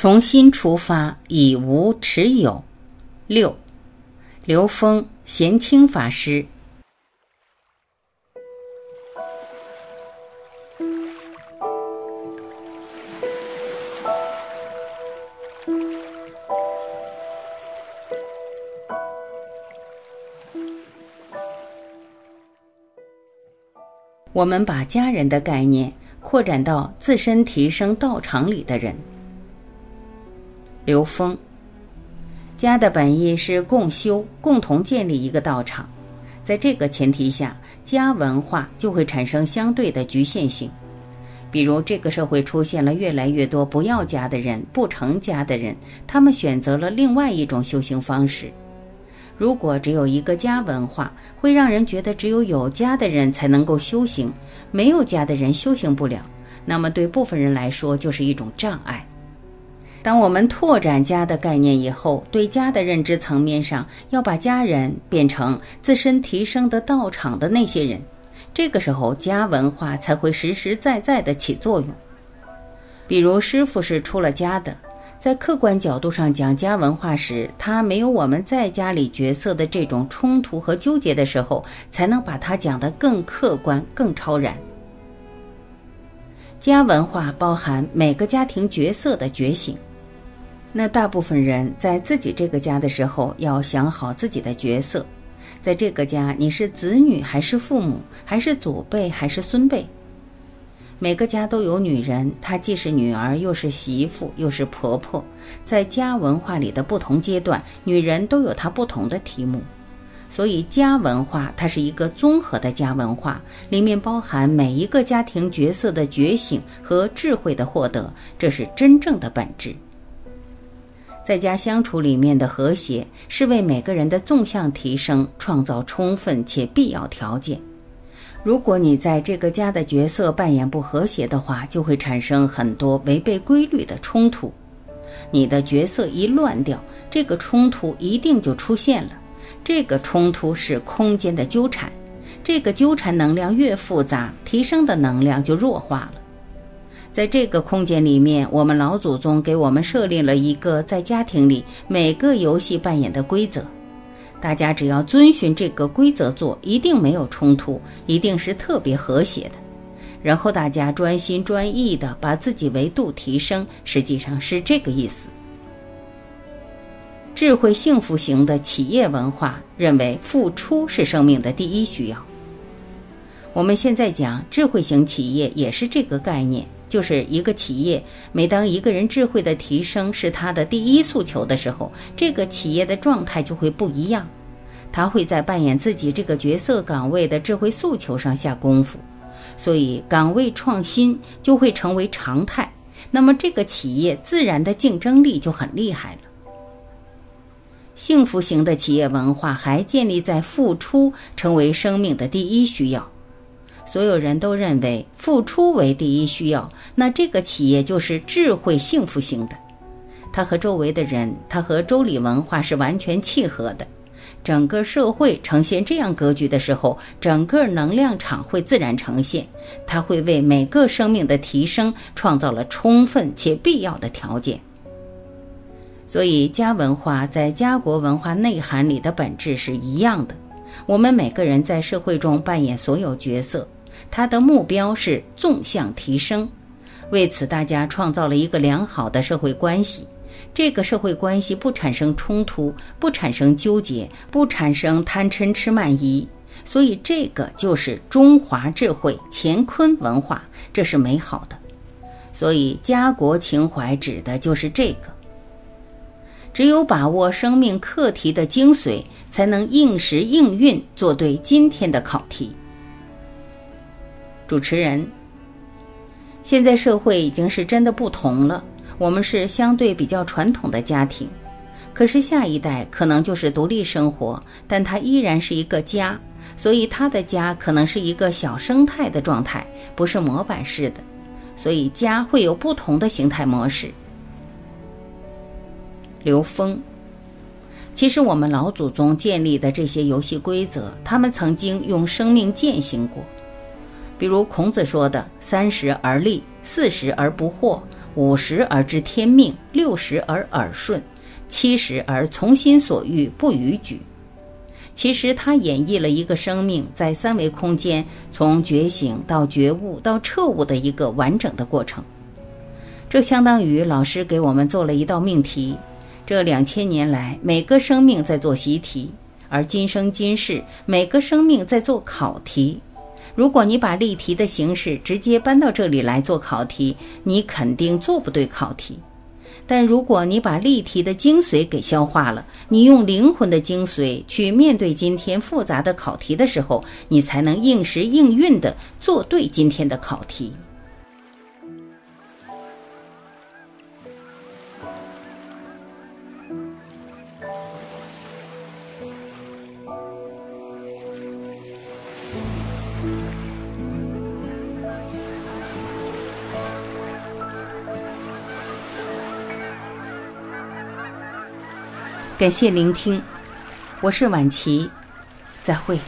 从心出发，以无持有。六，刘峰贤清法师。我们把家人的概念扩展到自身提升道场里的人。刘峰，家的本意是共修，共同建立一个道场。在这个前提下，家文化就会产生相对的局限性。比如，这个社会出现了越来越多不要家的人、不成家的人，他们选择了另外一种修行方式。如果只有一个家文化，会让人觉得只有有家的人才能够修行，没有家的人修行不了。那么对部分人来说就是一种障碍。当我们拓展家的概念以后，对家的认知层面上，要把家人变成自身提升的道场的那些人，这个时候家文化才会实实在在的起作用。比如师傅是出了家的，在客观角度上讲家文化时，他没有我们在家里角色的这种冲突和纠结的时候，才能把它讲得更客观、更超然。家文化包含每个家庭角色的觉醒。那大部分人在自己这个家的时候，要想好自己的角色，在这个家你是子女还是父母，还是祖辈还是孙辈？每个家都有女人，她既是女儿，又是媳妇，又是婆婆。在家文化里的不同阶段，女人都有她不同的题目，所以家文化它是一个综合的家文化，里面包含每一个家庭角色的觉醒和智慧的获得，这是真正的本质。在家相处里面的和谐，是为每个人的纵向提升创造充分且必要条件。如果你在这个家的角色扮演不和谐的话，就会产生很多违背规律的冲突。你的角色一乱掉，这个冲突一定就出现了。这个冲突是空间的纠缠，这个纠缠能量越复杂，提升的能量就弱化了。在这个空间里面，我们老祖宗给我们设立了一个在家庭里每个游戏扮演的规则，大家只要遵循这个规则做，一定没有冲突，一定是特别和谐的。然后大家专心专意的把自己维度提升，实际上是这个意思。智慧幸福型的企业文化认为，付出是生命的第一需要。我们现在讲智慧型企业，也是这个概念。就是一个企业，每当一个人智慧的提升是他的第一诉求的时候，这个企业的状态就会不一样。他会在扮演自己这个角色岗位的智慧诉求上下功夫，所以岗位创新就会成为常态。那么这个企业自然的竞争力就很厉害了。幸福型的企业文化还建立在付出成为生命的第一需要。所有人都认为付出为第一需要，那这个企业就是智慧幸福型的。它和周围的人，它和周礼文化是完全契合的。整个社会呈现这样格局的时候，整个能量场会自然呈现，它会为每个生命的提升创造了充分且必要的条件。所以，家文化在家国文化内涵里的本质是一样的。我们每个人在社会中扮演所有角色。他的目标是纵向提升，为此大家创造了一个良好的社会关系。这个社会关系不产生冲突，不产生纠结，不产生贪嗔痴慢疑，所以这个就是中华智慧乾坤文化，这是美好的。所以家国情怀指的就是这个。只有把握生命课题的精髓，才能应时应运做对今天的考题。主持人，现在社会已经是真的不同了。我们是相对比较传统的家庭，可是下一代可能就是独立生活，但他依然是一个家，所以他的家可能是一个小生态的状态，不是模板式的，所以家会有不同的形态模式。刘峰，其实我们老祖宗建立的这些游戏规则，他们曾经用生命践行过。比如孔子说的“三十而立，四十而不惑，五十而知天命，六十而耳顺，七十而从心所欲不逾矩。其实，他演绎了一个生命在三维空间从觉醒到觉悟到彻悟的一个完整的过程。这相当于老师给我们做了一道命题。这两千年来，每个生命在做习题，而今生今世，每个生命在做考题。如果你把例题的形式直接搬到这里来做考题，你肯定做不对考题。但如果你把例题的精髓给消化了，你用灵魂的精髓去面对今天复杂的考题的时候，你才能应时应运的做对今天的考题。感谢聆听，我是晚琪，再会。